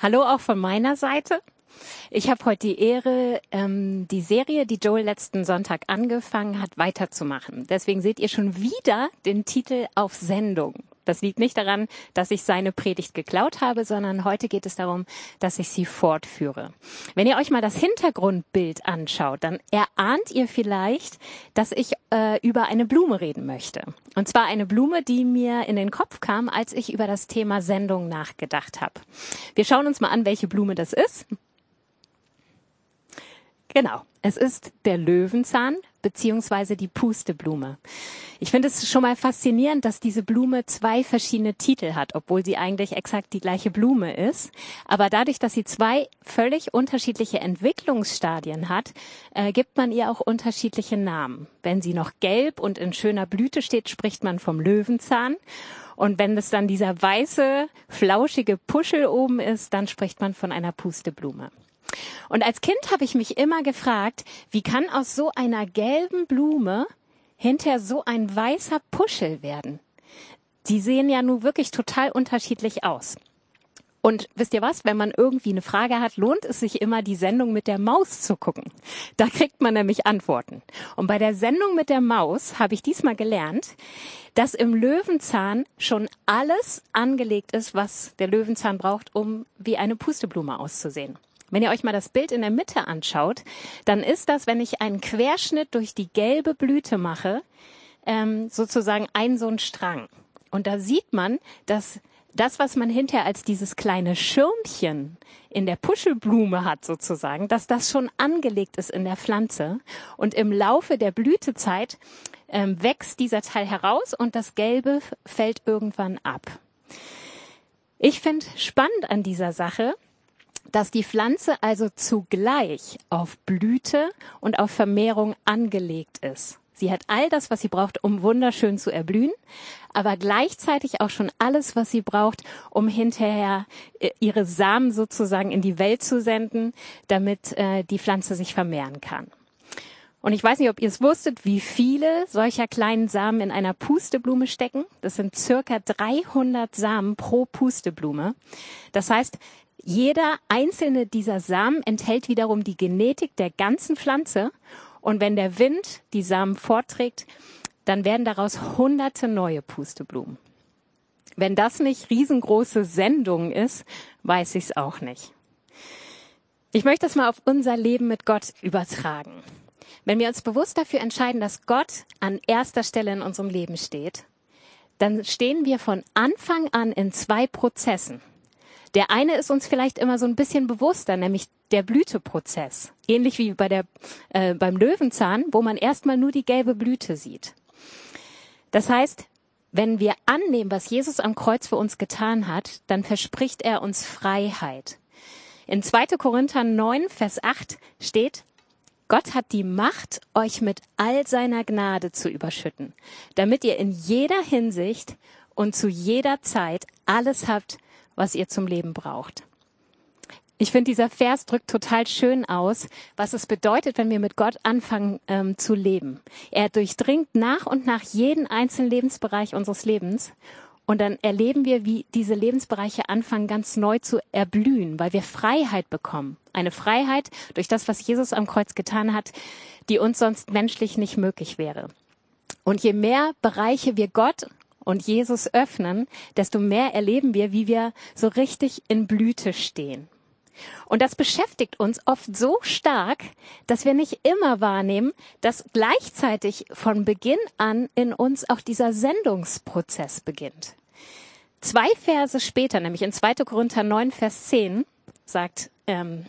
Hallo auch von meiner Seite. Ich habe heute die Ehre, ähm, die Serie, die Joel letzten Sonntag angefangen hat, weiterzumachen. Deswegen seht ihr schon wieder den Titel auf Sendung. Das liegt nicht daran, dass ich seine Predigt geklaut habe, sondern heute geht es darum, dass ich sie fortführe. Wenn ihr euch mal das Hintergrundbild anschaut, dann erahnt ihr vielleicht, dass ich äh, über eine Blume reden möchte. Und zwar eine Blume, die mir in den Kopf kam, als ich über das Thema Sendung nachgedacht habe. Wir schauen uns mal an, welche Blume das ist. Genau, es ist der Löwenzahn beziehungsweise die Pusteblume. Ich finde es schon mal faszinierend, dass diese Blume zwei verschiedene Titel hat, obwohl sie eigentlich exakt die gleiche Blume ist. Aber dadurch, dass sie zwei völlig unterschiedliche Entwicklungsstadien hat, äh, gibt man ihr auch unterschiedliche Namen. Wenn sie noch gelb und in schöner Blüte steht, spricht man vom Löwenzahn. Und wenn es dann dieser weiße, flauschige Puschel oben ist, dann spricht man von einer Pusteblume. Und als Kind habe ich mich immer gefragt, wie kann aus so einer gelben Blume hinter so ein weißer Puschel werden? Die sehen ja nun wirklich total unterschiedlich aus. Und wisst ihr was, wenn man irgendwie eine Frage hat, lohnt es sich immer, die Sendung mit der Maus zu gucken. Da kriegt man nämlich Antworten. Und bei der Sendung mit der Maus habe ich diesmal gelernt, dass im Löwenzahn schon alles angelegt ist, was der Löwenzahn braucht, um wie eine Pusteblume auszusehen. Wenn ihr euch mal das Bild in der Mitte anschaut, dann ist das, wenn ich einen Querschnitt durch die gelbe Blüte mache, ähm, sozusagen ein so ein Strang. Und da sieht man, dass das, was man hinterher als dieses kleine Schirmchen in der Puschelblume hat sozusagen, dass das schon angelegt ist in der Pflanze und im Laufe der Blütezeit ähm, wächst dieser Teil heraus und das Gelbe fällt irgendwann ab. Ich finde spannend an dieser Sache, dass die Pflanze also zugleich auf Blüte und auf Vermehrung angelegt ist. Sie hat all das, was sie braucht, um wunderschön zu erblühen, aber gleichzeitig auch schon alles, was sie braucht, um hinterher äh, ihre Samen sozusagen in die Welt zu senden, damit äh, die Pflanze sich vermehren kann. Und ich weiß nicht, ob ihr es wusstet, wie viele solcher kleinen Samen in einer Pusteblume stecken. Das sind circa 300 Samen pro Pusteblume. Das heißt, jeder einzelne dieser Samen enthält wiederum die Genetik der ganzen Pflanze. Und wenn der Wind die Samen vorträgt, dann werden daraus hunderte neue Pusteblumen. Wenn das nicht riesengroße Sendung ist, weiß ich es auch nicht. Ich möchte das mal auf unser Leben mit Gott übertragen. Wenn wir uns bewusst dafür entscheiden, dass Gott an erster Stelle in unserem Leben steht, dann stehen wir von Anfang an in zwei Prozessen. Der eine ist uns vielleicht immer so ein bisschen bewusster, nämlich der Blüteprozess. Ähnlich wie bei der, äh, beim Löwenzahn, wo man erstmal nur die gelbe Blüte sieht. Das heißt, wenn wir annehmen, was Jesus am Kreuz für uns getan hat, dann verspricht er uns Freiheit. In 2. Korinther 9, Vers 8 steht, Gott hat die Macht, euch mit all seiner Gnade zu überschütten, damit ihr in jeder Hinsicht und zu jeder Zeit alles habt, was ihr zum Leben braucht. Ich finde, dieser Vers drückt total schön aus, was es bedeutet, wenn wir mit Gott anfangen ähm, zu leben. Er durchdringt nach und nach jeden einzelnen Lebensbereich unseres Lebens. Und dann erleben wir, wie diese Lebensbereiche anfangen ganz neu zu erblühen, weil wir Freiheit bekommen. Eine Freiheit durch das, was Jesus am Kreuz getan hat, die uns sonst menschlich nicht möglich wäre. Und je mehr Bereiche wir Gott und Jesus öffnen, desto mehr erleben wir, wie wir so richtig in Blüte stehen. Und das beschäftigt uns oft so stark, dass wir nicht immer wahrnehmen, dass gleichzeitig von Beginn an in uns auch dieser Sendungsprozess beginnt. Zwei Verse später, nämlich in 2. Korinther 9, Vers 10, sagt ähm,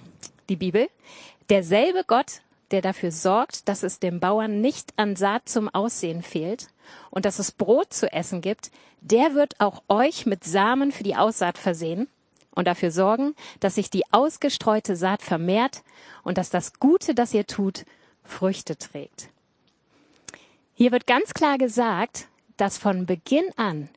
die Bibel, derselbe Gott, der dafür sorgt, dass es dem Bauern nicht an Saat zum Aussehen fehlt und dass es Brot zu essen gibt, der wird auch euch mit Samen für die Aussaat versehen und dafür sorgen, dass sich die ausgestreute Saat vermehrt und dass das Gute, das ihr tut, Früchte trägt. Hier wird ganz klar gesagt, dass von Beginn an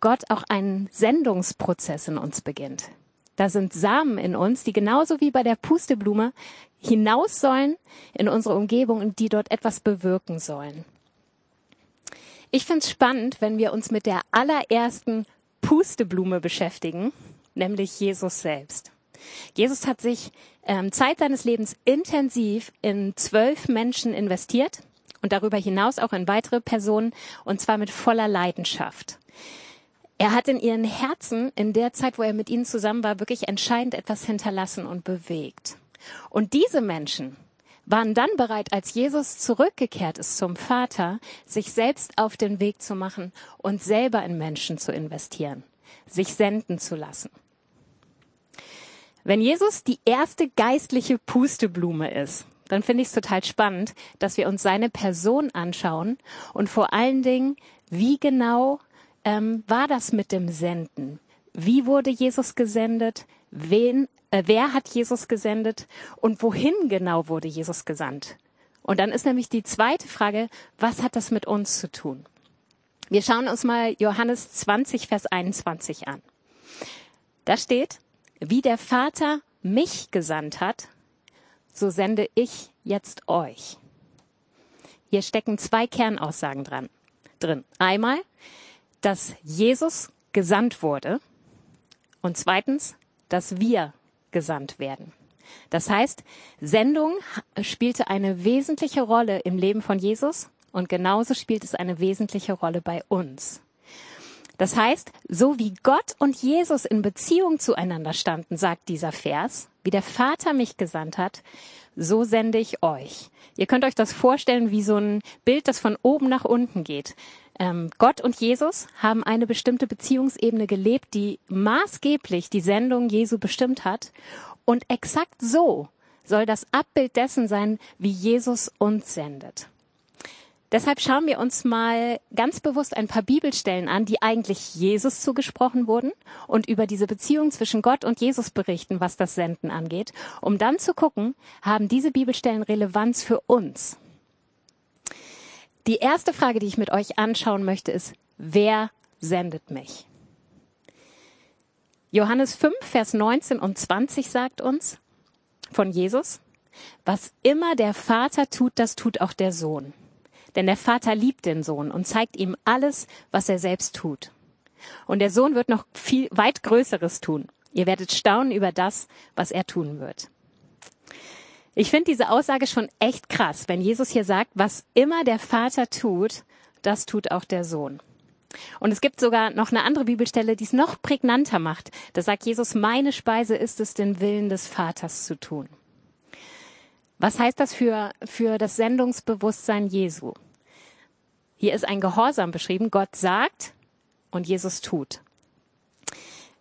Gott auch einen Sendungsprozess in uns beginnt. Da sind Samen in uns, die genauso wie bei der Pusteblume hinaus sollen in unsere Umgebung und die dort etwas bewirken sollen. Ich finde es spannend, wenn wir uns mit der allerersten Pusteblume beschäftigen, nämlich Jesus selbst. Jesus hat sich ähm, Zeit seines Lebens intensiv in zwölf Menschen investiert und darüber hinaus auch in weitere Personen und zwar mit voller Leidenschaft. Er hat in ihren Herzen in der Zeit, wo er mit ihnen zusammen war, wirklich entscheidend etwas hinterlassen und bewegt. Und diese Menschen waren dann bereit, als Jesus zurückgekehrt ist zum Vater, sich selbst auf den Weg zu machen und selber in Menschen zu investieren, sich senden zu lassen. Wenn Jesus die erste geistliche Pusteblume ist, dann finde ich es total spannend, dass wir uns seine Person anschauen und vor allen Dingen, wie genau ähm, war das mit dem Senden? Wie wurde Jesus gesendet? Wen, äh, wer hat Jesus gesendet? Und wohin genau wurde Jesus gesandt? Und dann ist nämlich die zweite Frage, was hat das mit uns zu tun? Wir schauen uns mal Johannes 20, Vers 21 an. Da steht, wie der Vater mich gesandt hat, so sende ich jetzt euch. Hier stecken zwei Kernaussagen dran, drin. Einmal, dass Jesus gesandt wurde und zweitens, dass wir gesandt werden. Das heißt, Sendung spielte eine wesentliche Rolle im Leben von Jesus und genauso spielt es eine wesentliche Rolle bei uns. Das heißt, so wie Gott und Jesus in Beziehung zueinander standen, sagt dieser Vers, wie der Vater mich gesandt hat, so sende ich euch. Ihr könnt euch das vorstellen wie so ein Bild, das von oben nach unten geht. Ähm, Gott und Jesus haben eine bestimmte Beziehungsebene gelebt, die maßgeblich die Sendung Jesu bestimmt hat. Und exakt so soll das Abbild dessen sein, wie Jesus uns sendet. Deshalb schauen wir uns mal ganz bewusst ein paar Bibelstellen an, die eigentlich Jesus zugesprochen wurden und über diese Beziehung zwischen Gott und Jesus berichten, was das Senden angeht, um dann zu gucken, haben diese Bibelstellen Relevanz für uns. Die erste Frage, die ich mit euch anschauen möchte, ist, wer sendet mich? Johannes 5, Vers 19 und 20 sagt uns von Jesus, was immer der Vater tut, das tut auch der Sohn. Denn der Vater liebt den Sohn und zeigt ihm alles, was er selbst tut. Und der Sohn wird noch viel weit Größeres tun. Ihr werdet staunen über das, was er tun wird. Ich finde diese Aussage schon echt krass, wenn Jesus hier sagt, was immer der Vater tut, das tut auch der Sohn. Und es gibt sogar noch eine andere Bibelstelle, die es noch prägnanter macht. Da sagt Jesus, meine Speise ist es, den Willen des Vaters zu tun. Was heißt das für, für das Sendungsbewusstsein Jesu? Hier ist ein Gehorsam beschrieben. Gott sagt und Jesus tut.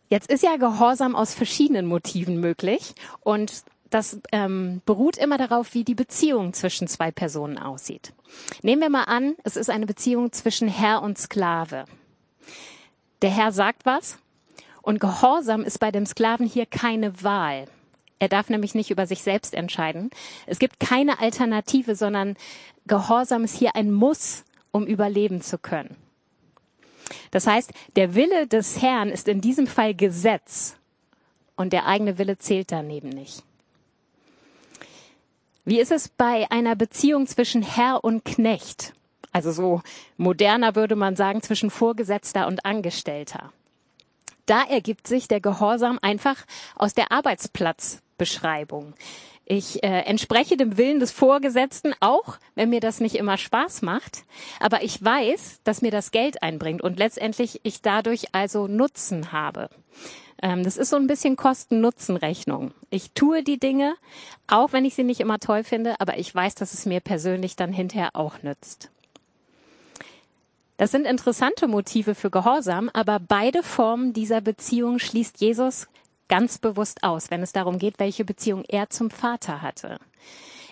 Jetzt ist ja Gehorsam aus verschiedenen Motiven möglich und das ähm, beruht immer darauf, wie die Beziehung zwischen zwei Personen aussieht. Nehmen wir mal an, es ist eine Beziehung zwischen Herr und Sklave. Der Herr sagt was und Gehorsam ist bei dem Sklaven hier keine Wahl. Er darf nämlich nicht über sich selbst entscheiden. Es gibt keine Alternative, sondern Gehorsam ist hier ein Muss um überleben zu können. Das heißt, der Wille des Herrn ist in diesem Fall Gesetz und der eigene Wille zählt daneben nicht. Wie ist es bei einer Beziehung zwischen Herr und Knecht? Also so moderner würde man sagen zwischen Vorgesetzter und Angestellter. Da ergibt sich der Gehorsam einfach aus der Arbeitsplatzbeschreibung. Ich äh, entspreche dem Willen des Vorgesetzten, auch wenn mir das nicht immer Spaß macht. Aber ich weiß, dass mir das Geld einbringt und letztendlich ich dadurch also Nutzen habe. Ähm, das ist so ein bisschen Kosten-Nutzen-Rechnung. Ich tue die Dinge, auch wenn ich sie nicht immer toll finde, aber ich weiß, dass es mir persönlich dann hinterher auch nützt. Das sind interessante Motive für Gehorsam, aber beide Formen dieser Beziehung schließt Jesus ganz bewusst aus, wenn es darum geht, welche Beziehung er zum Vater hatte.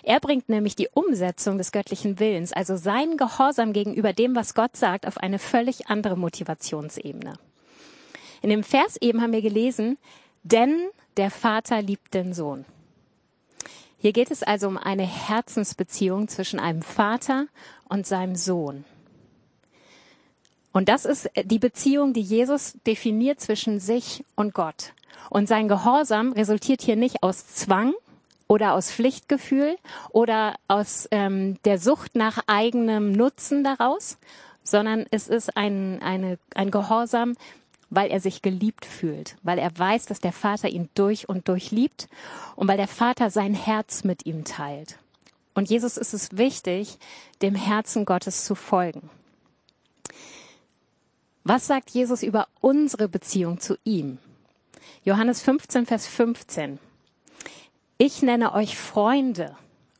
Er bringt nämlich die Umsetzung des göttlichen Willens, also sein Gehorsam gegenüber dem, was Gott sagt, auf eine völlig andere Motivationsebene. In dem Vers eben haben wir gelesen, denn der Vater liebt den Sohn. Hier geht es also um eine Herzensbeziehung zwischen einem Vater und seinem Sohn. Und das ist die Beziehung, die Jesus definiert zwischen sich und Gott. Und sein Gehorsam resultiert hier nicht aus Zwang oder aus Pflichtgefühl oder aus ähm, der Sucht nach eigenem Nutzen daraus, sondern es ist ein, eine, ein Gehorsam, weil er sich geliebt fühlt, weil er weiß, dass der Vater ihn durch und durch liebt und weil der Vater sein Herz mit ihm teilt. Und Jesus ist es wichtig, dem Herzen Gottes zu folgen. Was sagt Jesus über unsere Beziehung zu ihm? Johannes 15, Vers 15. Ich nenne euch Freunde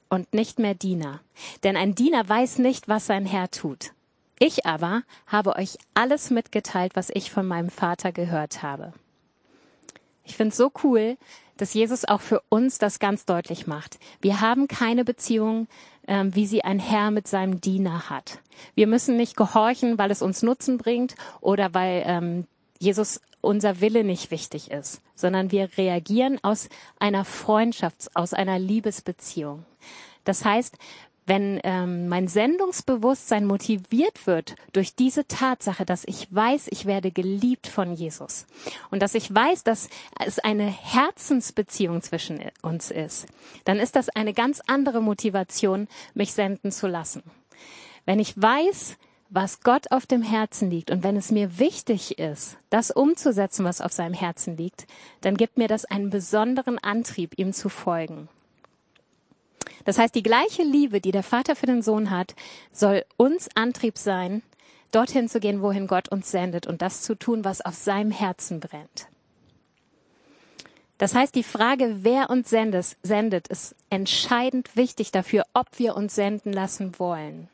und nicht mehr Diener, denn ein Diener weiß nicht, was sein Herr tut. Ich aber habe euch alles mitgeteilt, was ich von meinem Vater gehört habe. Ich finde es so cool, dass Jesus auch für uns das ganz deutlich macht. Wir haben keine Beziehung, ähm, wie sie ein Herr mit seinem Diener hat. Wir müssen nicht gehorchen, weil es uns Nutzen bringt oder weil ähm, Jesus unser Wille nicht wichtig ist, sondern wir reagieren aus einer Freundschaft, aus einer Liebesbeziehung. Das heißt, wenn ähm, mein Sendungsbewusstsein motiviert wird durch diese Tatsache, dass ich weiß, ich werde geliebt von Jesus und dass ich weiß, dass es eine Herzensbeziehung zwischen uns ist, dann ist das eine ganz andere Motivation, mich senden zu lassen. Wenn ich weiß, was Gott auf dem Herzen liegt und wenn es mir wichtig ist, das umzusetzen, was auf seinem Herzen liegt, dann gibt mir das einen besonderen Antrieb, ihm zu folgen. Das heißt, die gleiche Liebe, die der Vater für den Sohn hat, soll uns Antrieb sein, dorthin zu gehen, wohin Gott uns sendet und das zu tun, was auf seinem Herzen brennt. Das heißt, die Frage, wer uns sendet, sendet, ist entscheidend wichtig dafür, ob wir uns senden lassen wollen.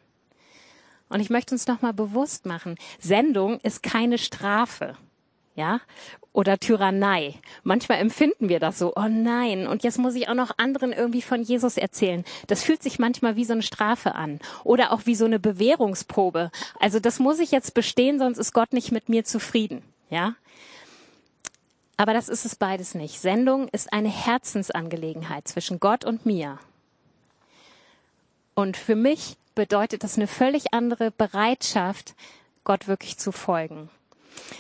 Und ich möchte uns nochmal bewusst machen, Sendung ist keine Strafe ja, oder Tyrannei. Manchmal empfinden wir das so, oh nein, und jetzt muss ich auch noch anderen irgendwie von Jesus erzählen. Das fühlt sich manchmal wie so eine Strafe an oder auch wie so eine Bewährungsprobe. Also das muss ich jetzt bestehen, sonst ist Gott nicht mit mir zufrieden, ja? Aber das ist es beides nicht. Sendung ist eine Herzensangelegenheit zwischen Gott und mir. Und für mich bedeutet das eine völlig andere Bereitschaft, Gott wirklich zu folgen.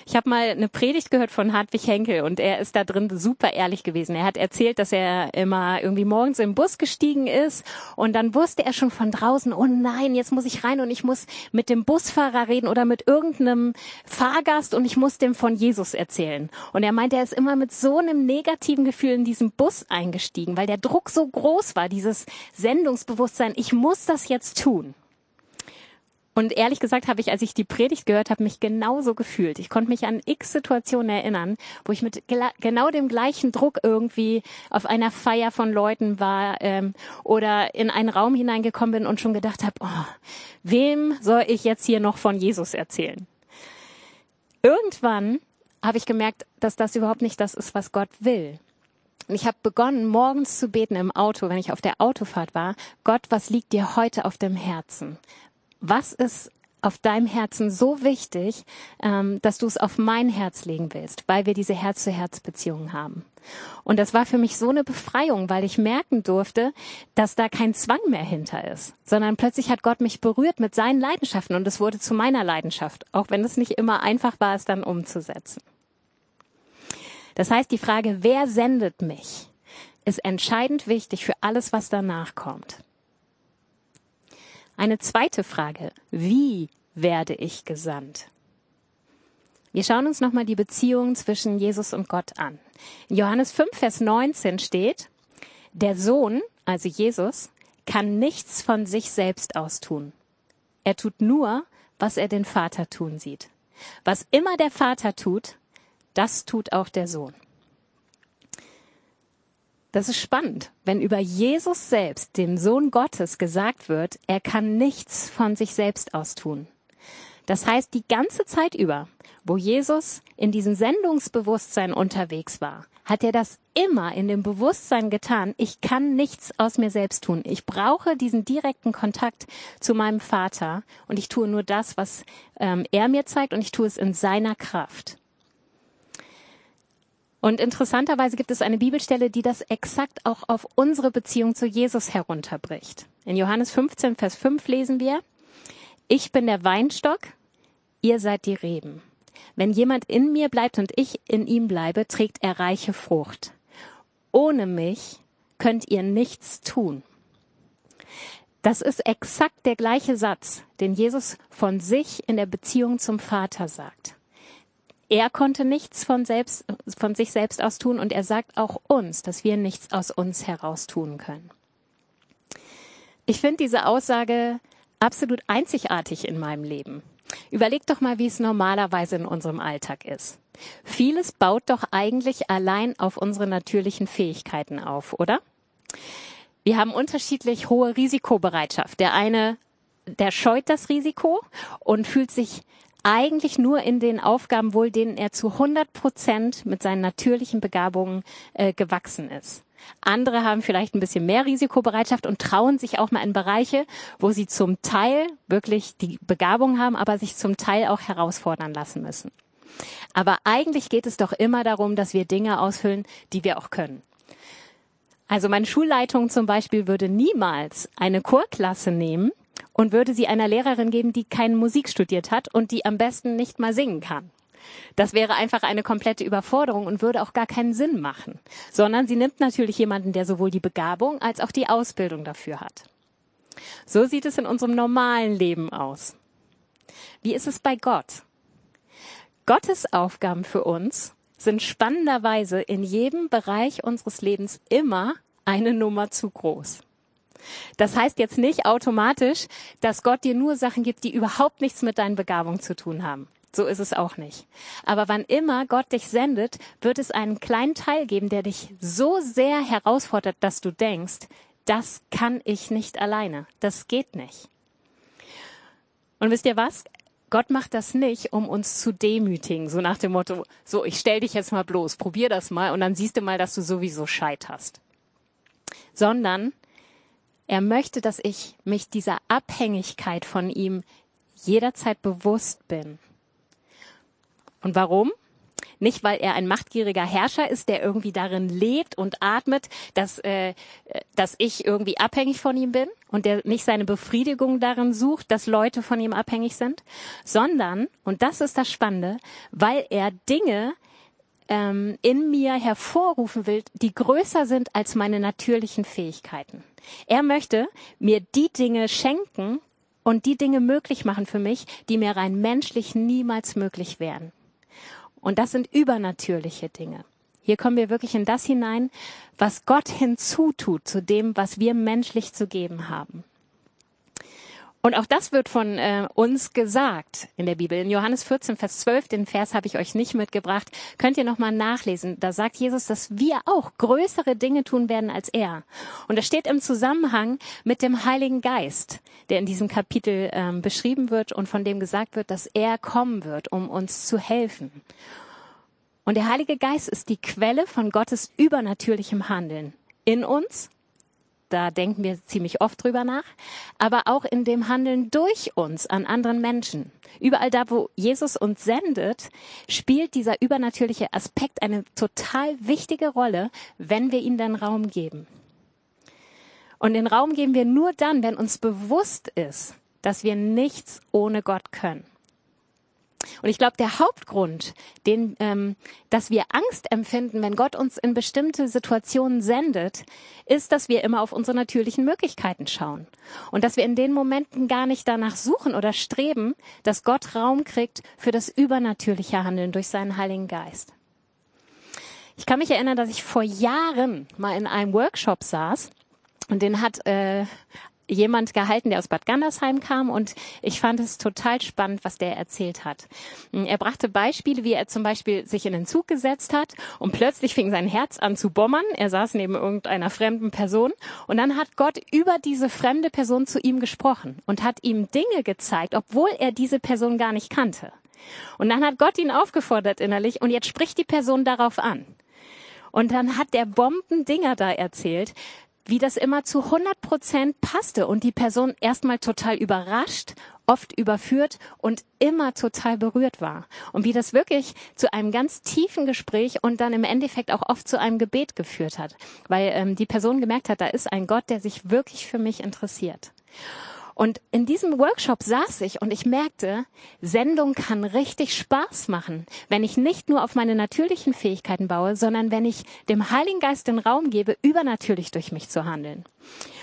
Ich habe mal eine Predigt gehört von Hartwig Henkel und er ist da drin super ehrlich gewesen. Er hat erzählt, dass er immer irgendwie morgens im Bus gestiegen ist und dann wusste er schon von draußen, oh nein, jetzt muss ich rein und ich muss mit dem Busfahrer reden oder mit irgendeinem Fahrgast und ich muss dem von Jesus erzählen. Und er meinte, er ist immer mit so einem negativen Gefühl in diesen Bus eingestiegen, weil der Druck so groß war, dieses Sendungsbewusstsein, ich muss das jetzt tun. Und ehrlich gesagt habe ich, als ich die Predigt gehört habe, mich genauso gefühlt. Ich konnte mich an x Situationen erinnern, wo ich mit genau dem gleichen Druck irgendwie auf einer Feier von Leuten war ähm, oder in einen Raum hineingekommen bin und schon gedacht habe, oh, wem soll ich jetzt hier noch von Jesus erzählen? Irgendwann habe ich gemerkt, dass das überhaupt nicht das ist, was Gott will. Und ich habe begonnen, morgens zu beten im Auto, wenn ich auf der Autofahrt war. Gott, was liegt dir heute auf dem Herzen? Was ist auf deinem Herzen so wichtig, ähm, dass du es auf mein Herz legen willst, weil wir diese Herz-zu-Herz-Beziehung haben. Und das war für mich so eine Befreiung, weil ich merken durfte, dass da kein Zwang mehr hinter ist, sondern plötzlich hat Gott mich berührt mit seinen Leidenschaften und es wurde zu meiner Leidenschaft, auch wenn es nicht immer einfach war, es dann umzusetzen. Das heißt, die Frage, wer sendet mich, ist entscheidend wichtig für alles, was danach kommt. Eine zweite Frage. Wie werde ich gesandt? Wir schauen uns nochmal die Beziehung zwischen Jesus und Gott an. In Johannes 5, Vers 19 steht, der Sohn, also Jesus, kann nichts von sich selbst aus tun. Er tut nur, was er den Vater tun sieht. Was immer der Vater tut, das tut auch der Sohn. Das ist spannend, wenn über Jesus selbst, dem Sohn Gottes, gesagt wird, er kann nichts von sich selbst aus tun. Das heißt, die ganze Zeit über, wo Jesus in diesem Sendungsbewusstsein unterwegs war, hat er das immer in dem Bewusstsein getan, ich kann nichts aus mir selbst tun. Ich brauche diesen direkten Kontakt zu meinem Vater und ich tue nur das, was ähm, er mir zeigt und ich tue es in seiner Kraft. Und interessanterweise gibt es eine Bibelstelle, die das exakt auch auf unsere Beziehung zu Jesus herunterbricht. In Johannes 15, Vers 5 lesen wir, ich bin der Weinstock, ihr seid die Reben. Wenn jemand in mir bleibt und ich in ihm bleibe, trägt er reiche Frucht. Ohne mich könnt ihr nichts tun. Das ist exakt der gleiche Satz, den Jesus von sich in der Beziehung zum Vater sagt. Er konnte nichts von, selbst, von sich selbst aus tun und er sagt auch uns, dass wir nichts aus uns heraus tun können. Ich finde diese Aussage absolut einzigartig in meinem Leben. Überleg doch mal, wie es normalerweise in unserem Alltag ist. Vieles baut doch eigentlich allein auf unsere natürlichen Fähigkeiten auf, oder? Wir haben unterschiedlich hohe Risikobereitschaft. Der eine, der scheut das Risiko und fühlt sich eigentlich nur in den Aufgaben wohl, denen er zu 100 Prozent mit seinen natürlichen Begabungen äh, gewachsen ist. Andere haben vielleicht ein bisschen mehr Risikobereitschaft und trauen sich auch mal in Bereiche, wo sie zum Teil wirklich die Begabung haben, aber sich zum Teil auch herausfordern lassen müssen. Aber eigentlich geht es doch immer darum, dass wir Dinge ausfüllen, die wir auch können. Also meine Schulleitung zum Beispiel würde niemals eine Chorklasse nehmen und würde sie einer Lehrerin geben, die keine Musik studiert hat und die am besten nicht mal singen kann. Das wäre einfach eine komplette Überforderung und würde auch gar keinen Sinn machen, sondern sie nimmt natürlich jemanden, der sowohl die Begabung als auch die Ausbildung dafür hat. So sieht es in unserem normalen Leben aus. Wie ist es bei Gott? Gottes Aufgaben für uns sind spannenderweise in jedem Bereich unseres Lebens immer eine Nummer zu groß. Das heißt jetzt nicht automatisch, dass Gott dir nur Sachen gibt, die überhaupt nichts mit deinen Begabungen zu tun haben. So ist es auch nicht. Aber wann immer Gott dich sendet, wird es einen kleinen Teil geben, der dich so sehr herausfordert, dass du denkst, das kann ich nicht alleine. Das geht nicht. Und wisst ihr was? Gott macht das nicht, um uns zu demütigen, so nach dem Motto, so, ich stell dich jetzt mal bloß, probier das mal und dann siehst du mal, dass du sowieso scheiterst. Sondern er möchte, dass ich mich dieser Abhängigkeit von ihm jederzeit bewusst bin. Und warum? Nicht, weil er ein machtgieriger Herrscher ist, der irgendwie darin lebt und atmet, dass, äh, dass ich irgendwie abhängig von ihm bin und der nicht seine Befriedigung darin sucht, dass Leute von ihm abhängig sind, sondern, und das ist das Spannende, weil er Dinge ähm, in mir hervorrufen will, die größer sind als meine natürlichen Fähigkeiten. Er möchte mir die Dinge schenken und die Dinge möglich machen für mich, die mir rein menschlich niemals möglich wären. Und das sind übernatürliche Dinge. Hier kommen wir wirklich in das hinein, was Gott hinzutut zu dem, was wir menschlich zu geben haben. Und auch das wird von äh, uns gesagt in der Bibel. In Johannes 14, Vers 12, den Vers habe ich euch nicht mitgebracht, könnt ihr nochmal nachlesen. Da sagt Jesus, dass wir auch größere Dinge tun werden als er. Und das steht im Zusammenhang mit dem Heiligen Geist, der in diesem Kapitel ähm, beschrieben wird und von dem gesagt wird, dass er kommen wird, um uns zu helfen. Und der Heilige Geist ist die Quelle von Gottes übernatürlichem Handeln in uns da denken wir ziemlich oft drüber nach, aber auch in dem Handeln durch uns an anderen Menschen. Überall da, wo Jesus uns sendet, spielt dieser übernatürliche Aspekt eine total wichtige Rolle, wenn wir ihm den Raum geben. Und den Raum geben wir nur dann, wenn uns bewusst ist, dass wir nichts ohne Gott können. Und ich glaube, der Hauptgrund, den, ähm, dass wir Angst empfinden, wenn Gott uns in bestimmte Situationen sendet, ist, dass wir immer auf unsere natürlichen Möglichkeiten schauen. Und dass wir in den Momenten gar nicht danach suchen oder streben, dass Gott Raum kriegt für das übernatürliche Handeln durch seinen Heiligen Geist. Ich kann mich erinnern, dass ich vor Jahren mal in einem Workshop saß und den hat äh, jemand gehalten, der aus Bad Gandersheim kam und ich fand es total spannend, was der erzählt hat. Er brachte Beispiele, wie er zum Beispiel sich in den Zug gesetzt hat und plötzlich fing sein Herz an zu bommern. Er saß neben irgendeiner fremden Person und dann hat Gott über diese fremde Person zu ihm gesprochen und hat ihm Dinge gezeigt, obwohl er diese Person gar nicht kannte. Und dann hat Gott ihn aufgefordert innerlich und jetzt spricht die Person darauf an. Und dann hat der Bombendinger da erzählt, wie das immer zu 100 Prozent passte und die Person erstmal total überrascht, oft überführt und immer total berührt war. Und wie das wirklich zu einem ganz tiefen Gespräch und dann im Endeffekt auch oft zu einem Gebet geführt hat, weil ähm, die Person gemerkt hat, da ist ein Gott, der sich wirklich für mich interessiert. Und in diesem Workshop saß ich und ich merkte, Sendung kann richtig Spaß machen, wenn ich nicht nur auf meine natürlichen Fähigkeiten baue, sondern wenn ich dem Heiligen Geist den Raum gebe, übernatürlich durch mich zu handeln.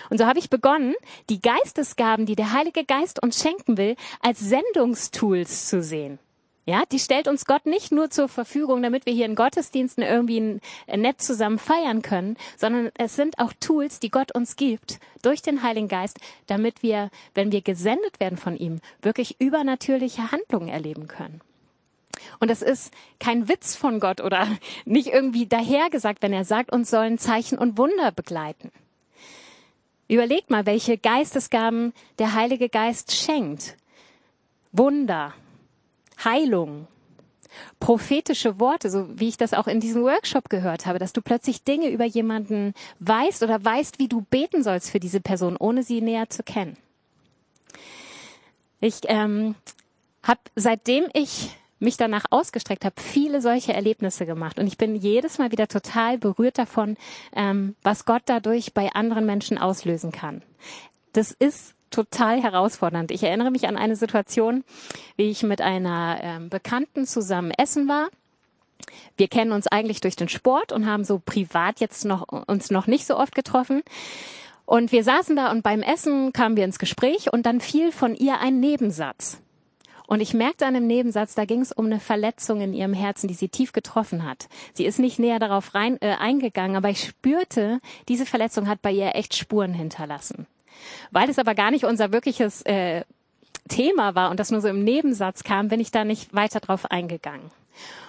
Und so habe ich begonnen, die Geistesgaben, die der Heilige Geist uns schenken will, als Sendungstools zu sehen. Ja, die stellt uns Gott nicht nur zur Verfügung, damit wir hier in Gottesdiensten irgendwie nett zusammen feiern können, sondern es sind auch Tools, die Gott uns gibt durch den Heiligen Geist, damit wir, wenn wir gesendet werden von ihm, wirklich übernatürliche Handlungen erleben können. Und es ist kein Witz von Gott oder nicht irgendwie dahergesagt, wenn er sagt, uns sollen Zeichen und Wunder begleiten. Überlegt mal, welche Geistesgaben der Heilige Geist schenkt. Wunder, Heilung, prophetische Worte, so wie ich das auch in diesem Workshop gehört habe, dass du plötzlich Dinge über jemanden weißt oder weißt, wie du beten sollst für diese Person, ohne sie näher zu kennen. Ich ähm, habe, seitdem ich mich danach ausgestreckt habe, viele solche Erlebnisse gemacht. Und ich bin jedes Mal wieder total berührt davon, ähm, was Gott dadurch bei anderen Menschen auslösen kann. Das ist total herausfordernd. Ich erinnere mich an eine Situation, wie ich mit einer ähm, Bekannten zusammen essen war. Wir kennen uns eigentlich durch den Sport und haben so privat jetzt noch uns noch nicht so oft getroffen. Und wir saßen da und beim Essen kamen wir ins Gespräch und dann fiel von ihr ein Nebensatz. Und ich merkte an dem Nebensatz, da ging es um eine Verletzung in ihrem Herzen, die sie tief getroffen hat. Sie ist nicht näher darauf rein, äh, eingegangen, aber ich spürte, diese Verletzung hat bei ihr echt Spuren hinterlassen. Weil es aber gar nicht unser wirkliches äh, Thema war und das nur so im Nebensatz kam, bin ich da nicht weiter drauf eingegangen.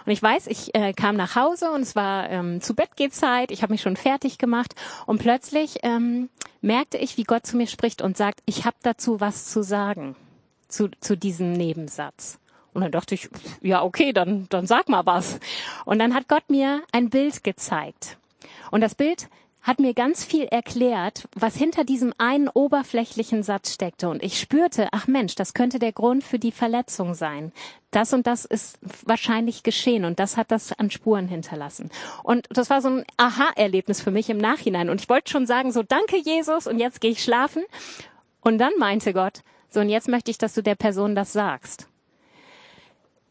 Und ich weiß, ich äh, kam nach Hause und es war ähm, zu Bett geht Zeit, ich habe mich schon fertig gemacht und plötzlich ähm, merkte ich, wie Gott zu mir spricht und sagt, ich habe dazu was zu sagen, zu, zu diesem Nebensatz. Und dann dachte ich, ja, okay, dann, dann sag mal was. Und dann hat Gott mir ein Bild gezeigt. Und das Bild hat mir ganz viel erklärt, was hinter diesem einen oberflächlichen Satz steckte. Und ich spürte, ach Mensch, das könnte der Grund für die Verletzung sein. Das und das ist wahrscheinlich geschehen und das hat das an Spuren hinterlassen. Und das war so ein Aha-Erlebnis für mich im Nachhinein. Und ich wollte schon sagen, so danke Jesus und jetzt gehe ich schlafen. Und dann meinte Gott, so und jetzt möchte ich, dass du der Person das sagst.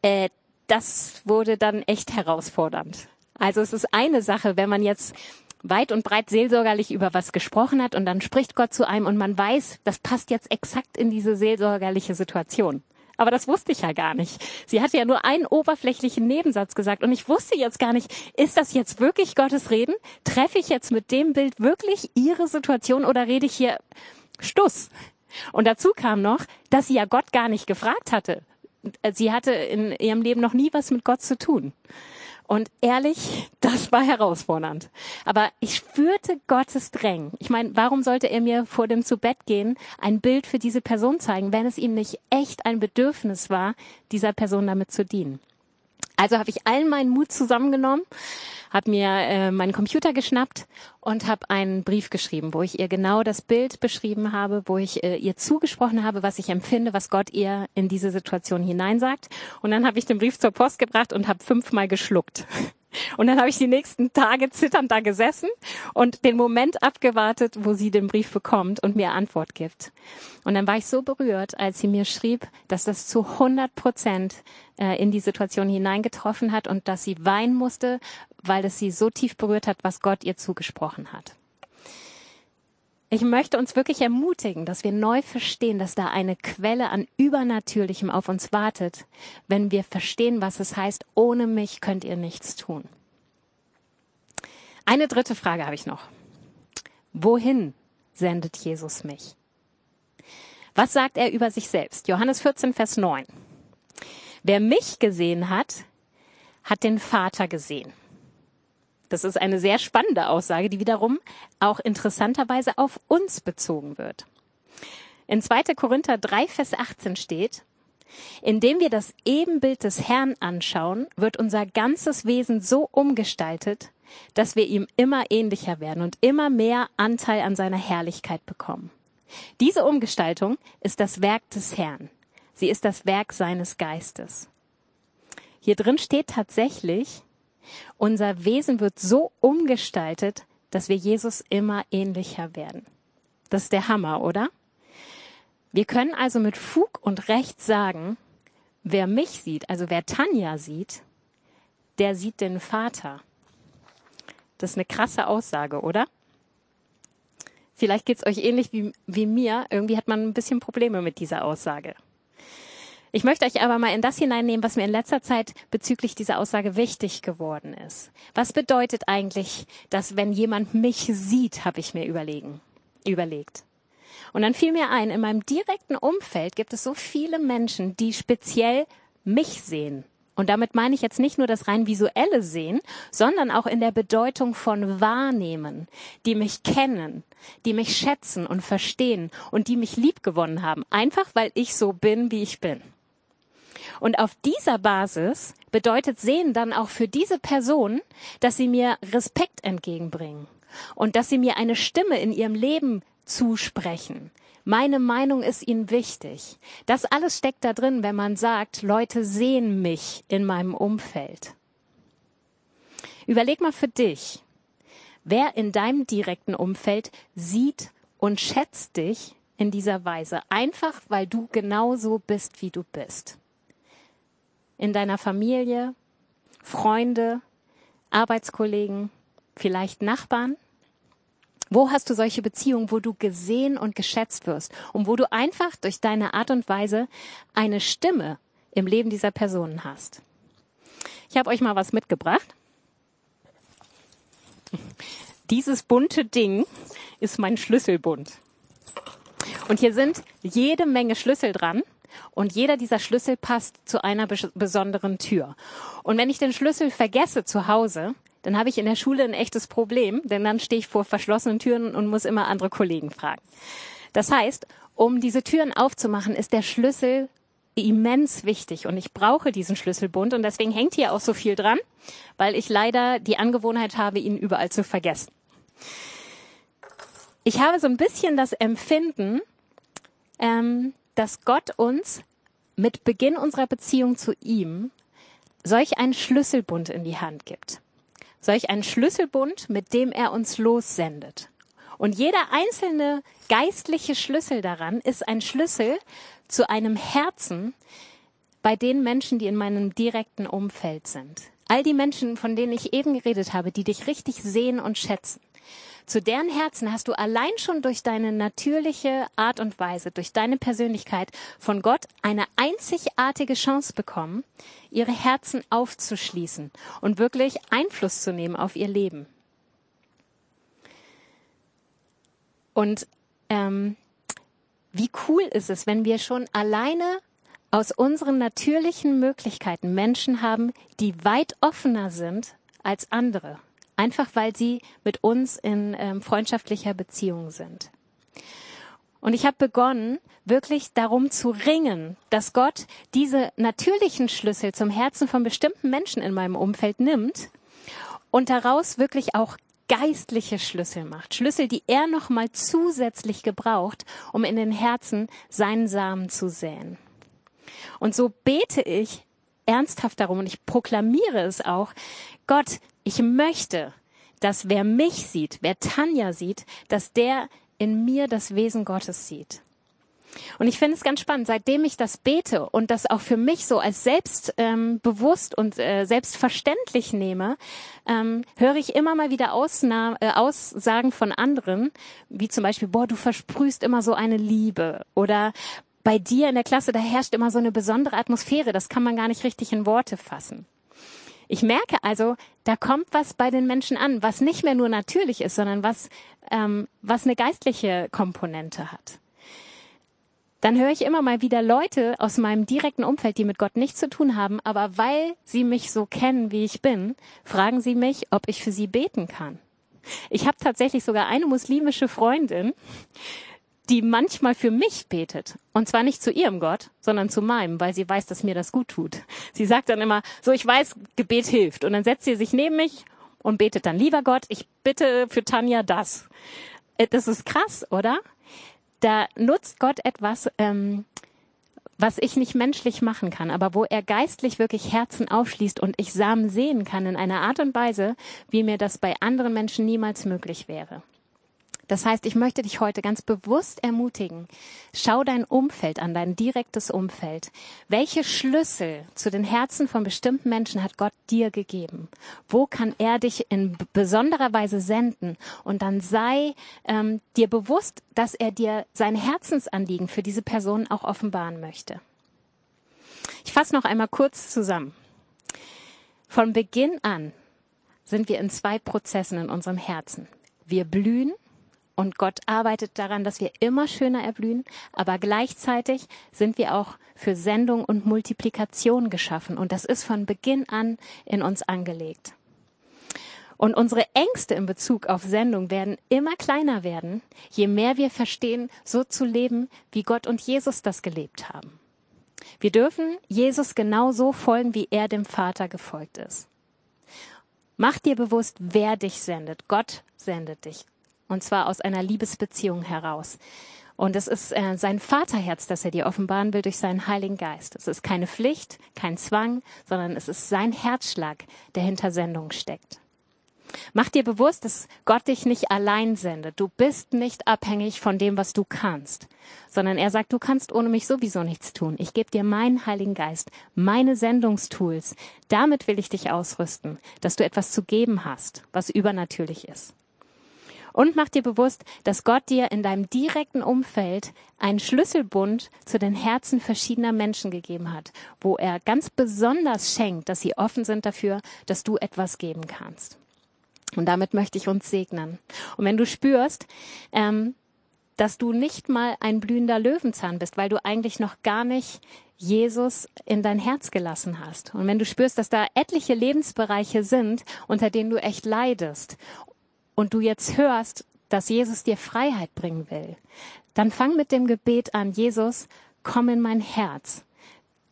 Äh, das wurde dann echt herausfordernd. Also es ist eine Sache, wenn man jetzt weit und breit seelsorgerlich über was gesprochen hat und dann spricht Gott zu einem und man weiß, das passt jetzt exakt in diese seelsorgerliche Situation. Aber das wusste ich ja gar nicht. Sie hatte ja nur einen oberflächlichen Nebensatz gesagt und ich wusste jetzt gar nicht, ist das jetzt wirklich Gottes Reden? Treffe ich jetzt mit dem Bild wirklich ihre Situation oder rede ich hier Stuss? Und dazu kam noch, dass sie ja Gott gar nicht gefragt hatte. Sie hatte in ihrem Leben noch nie was mit Gott zu tun. Und ehrlich, das war herausfordernd. Aber ich spürte Gottes Drängen. Ich meine, warum sollte er mir vor dem Zubettgehen ein Bild für diese Person zeigen, wenn es ihm nicht echt ein Bedürfnis war, dieser Person damit zu dienen? Also habe ich allen meinen Mut zusammengenommen, habe mir äh, meinen Computer geschnappt und habe einen Brief geschrieben, wo ich ihr genau das Bild beschrieben habe, wo ich äh, ihr zugesprochen habe, was ich empfinde, was Gott ihr in diese Situation hineinsagt. Und dann habe ich den Brief zur Post gebracht und habe fünfmal geschluckt. Und dann habe ich die nächsten Tage zitternd da gesessen und den Moment abgewartet, wo sie den Brief bekommt und mir Antwort gibt. Und dann war ich so berührt, als sie mir schrieb, dass das zu 100 Prozent äh, in die Situation hineingetroffen hat und dass sie weinen musste, weil es sie so tief berührt hat, was Gott ihr zugesprochen hat. Ich möchte uns wirklich ermutigen, dass wir neu verstehen, dass da eine Quelle an Übernatürlichem auf uns wartet, wenn wir verstehen, was es heißt, ohne mich könnt ihr nichts tun. Eine dritte Frage habe ich noch. Wohin sendet Jesus mich? Was sagt er über sich selbst? Johannes 14, Vers 9. Wer mich gesehen hat, hat den Vater gesehen. Das ist eine sehr spannende Aussage, die wiederum auch interessanterweise auf uns bezogen wird. In 2. Korinther 3, Vers 18 steht, indem wir das Ebenbild des Herrn anschauen, wird unser ganzes Wesen so umgestaltet, dass wir ihm immer ähnlicher werden und immer mehr Anteil an seiner Herrlichkeit bekommen. Diese Umgestaltung ist das Werk des Herrn. Sie ist das Werk seines Geistes. Hier drin steht tatsächlich, unser Wesen wird so umgestaltet, dass wir Jesus immer ähnlicher werden. Das ist der Hammer, oder? Wir können also mit Fug und Recht sagen, wer mich sieht, also wer Tanja sieht, der sieht den Vater. Das ist eine krasse Aussage, oder? Vielleicht geht's euch ähnlich wie, wie mir. Irgendwie hat man ein bisschen Probleme mit dieser Aussage. Ich möchte euch aber mal in das hineinnehmen, was mir in letzter Zeit bezüglich dieser Aussage wichtig geworden ist. Was bedeutet eigentlich, dass wenn jemand mich sieht, habe ich mir überlegen, überlegt. Und dann fiel mir ein, in meinem direkten Umfeld gibt es so viele Menschen, die speziell mich sehen. Und damit meine ich jetzt nicht nur das rein visuelle Sehen, sondern auch in der Bedeutung von wahrnehmen, die mich kennen, die mich schätzen und verstehen und die mich lieb gewonnen haben, einfach weil ich so bin, wie ich bin. Und auf dieser Basis bedeutet Sehen dann auch für diese Person, dass sie mir Respekt entgegenbringen und dass sie mir eine Stimme in ihrem Leben zusprechen. Meine Meinung ist ihnen wichtig. Das alles steckt da drin, wenn man sagt, Leute sehen mich in meinem Umfeld. Überleg mal für dich, wer in deinem direkten Umfeld sieht und schätzt dich in dieser Weise, einfach weil du genauso bist, wie du bist. In deiner Familie, Freunde, Arbeitskollegen, vielleicht Nachbarn, wo hast du solche Beziehungen, wo du gesehen und geschätzt wirst und wo du einfach durch deine Art und Weise eine Stimme im Leben dieser Personen hast? Ich habe euch mal was mitgebracht. Dieses bunte Ding ist mein Schlüsselbund. Und hier sind jede Menge Schlüssel dran. Und jeder dieser Schlüssel passt zu einer besonderen Tür. Und wenn ich den Schlüssel vergesse zu Hause, dann habe ich in der Schule ein echtes Problem, denn dann stehe ich vor verschlossenen Türen und muss immer andere Kollegen fragen. Das heißt, um diese Türen aufzumachen, ist der Schlüssel immens wichtig und ich brauche diesen Schlüsselbund und deswegen hängt hier auch so viel dran, weil ich leider die Angewohnheit habe, ihn überall zu vergessen. Ich habe so ein bisschen das Empfinden, ähm, dass Gott uns mit Beginn unserer Beziehung zu ihm solch einen Schlüsselbund in die Hand gibt solch einen Schlüsselbund, mit dem er uns lossendet. Und jeder einzelne geistliche Schlüssel daran ist ein Schlüssel zu einem Herzen bei den Menschen, die in meinem direkten Umfeld sind. All die Menschen, von denen ich eben geredet habe, die dich richtig sehen und schätzen. Zu deren Herzen hast du allein schon durch deine natürliche Art und Weise, durch deine Persönlichkeit von Gott eine einzigartige Chance bekommen, ihre Herzen aufzuschließen und wirklich Einfluss zu nehmen auf ihr Leben. Und ähm, wie cool ist es, wenn wir schon alleine aus unseren natürlichen Möglichkeiten Menschen haben, die weit offener sind als andere einfach weil sie mit uns in ähm, freundschaftlicher Beziehung sind. Und ich habe begonnen, wirklich darum zu ringen, dass Gott diese natürlichen Schlüssel zum Herzen von bestimmten Menschen in meinem Umfeld nimmt und daraus wirklich auch geistliche Schlüssel macht. Schlüssel, die er nochmal zusätzlich gebraucht, um in den Herzen seinen Samen zu säen. Und so bete ich ernsthaft darum und ich proklamiere es auch, Gott, ich möchte, dass wer mich sieht, wer Tanja sieht, dass der in mir das Wesen Gottes sieht. Und ich finde es ganz spannend, seitdem ich das bete und das auch für mich so als selbstbewusst ähm, und äh, selbstverständlich nehme, ähm, höre ich immer mal wieder Ausna äh, Aussagen von anderen, wie zum Beispiel, boah, du versprühst immer so eine Liebe oder bei dir in der Klasse, da herrscht immer so eine besondere Atmosphäre, das kann man gar nicht richtig in Worte fassen. Ich merke also, da kommt was bei den Menschen an, was nicht mehr nur natürlich ist, sondern was, ähm, was eine geistliche Komponente hat. Dann höre ich immer mal wieder Leute aus meinem direkten Umfeld, die mit Gott nichts zu tun haben, aber weil sie mich so kennen, wie ich bin, fragen sie mich, ob ich für sie beten kann. Ich habe tatsächlich sogar eine muslimische Freundin, die manchmal für mich betet. Und zwar nicht zu ihrem Gott, sondern zu meinem, weil sie weiß, dass mir das gut tut. Sie sagt dann immer, so ich weiß, Gebet hilft. Und dann setzt sie sich neben mich und betet dann, lieber Gott, ich bitte für Tanja das. Äh, das ist krass, oder? Da nutzt Gott etwas, ähm, was ich nicht menschlich machen kann, aber wo er geistlich wirklich Herzen aufschließt und ich Samen sehen kann in einer Art und Weise, wie mir das bei anderen Menschen niemals möglich wäre. Das heißt, ich möchte dich heute ganz bewusst ermutigen. Schau dein Umfeld an, dein direktes Umfeld. Welche Schlüssel zu den Herzen von bestimmten Menschen hat Gott dir gegeben? Wo kann er dich in besonderer Weise senden? Und dann sei ähm, dir bewusst, dass er dir sein Herzensanliegen für diese Person auch offenbaren möchte. Ich fasse noch einmal kurz zusammen. Von Beginn an sind wir in zwei Prozessen in unserem Herzen. Wir blühen und Gott arbeitet daran, dass wir immer schöner erblühen, aber gleichzeitig sind wir auch für Sendung und Multiplikation geschaffen und das ist von Beginn an in uns angelegt. Und unsere Ängste in Bezug auf Sendung werden immer kleiner werden, je mehr wir verstehen, so zu leben, wie Gott und Jesus das gelebt haben. Wir dürfen Jesus genau so folgen, wie er dem Vater gefolgt ist. Mach dir bewusst, wer dich sendet. Gott sendet dich. Und zwar aus einer Liebesbeziehung heraus. Und es ist äh, sein Vaterherz, das er dir offenbaren will durch seinen Heiligen Geist. Es ist keine Pflicht, kein Zwang, sondern es ist sein Herzschlag, der hinter Sendung steckt. Mach dir bewusst, dass Gott dich nicht allein sendet. Du bist nicht abhängig von dem, was du kannst, sondern er sagt, du kannst ohne mich sowieso nichts tun. Ich gebe dir meinen Heiligen Geist, meine Sendungstools. Damit will ich dich ausrüsten, dass du etwas zu geben hast, was übernatürlich ist. Und mach dir bewusst, dass Gott dir in deinem direkten Umfeld einen Schlüsselbund zu den Herzen verschiedener Menschen gegeben hat, wo er ganz besonders schenkt, dass sie offen sind dafür, dass du etwas geben kannst. Und damit möchte ich uns segnen. Und wenn du spürst, ähm, dass du nicht mal ein blühender Löwenzahn bist, weil du eigentlich noch gar nicht Jesus in dein Herz gelassen hast. Und wenn du spürst, dass da etliche Lebensbereiche sind, unter denen du echt leidest und du jetzt hörst, dass Jesus dir Freiheit bringen will, dann fang mit dem Gebet an, Jesus, komm in mein Herz.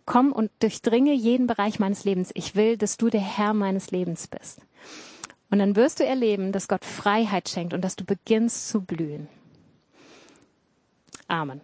Komm und durchdringe jeden Bereich meines Lebens. Ich will, dass du der Herr meines Lebens bist. Und dann wirst du erleben, dass Gott Freiheit schenkt und dass du beginnst zu blühen. Amen.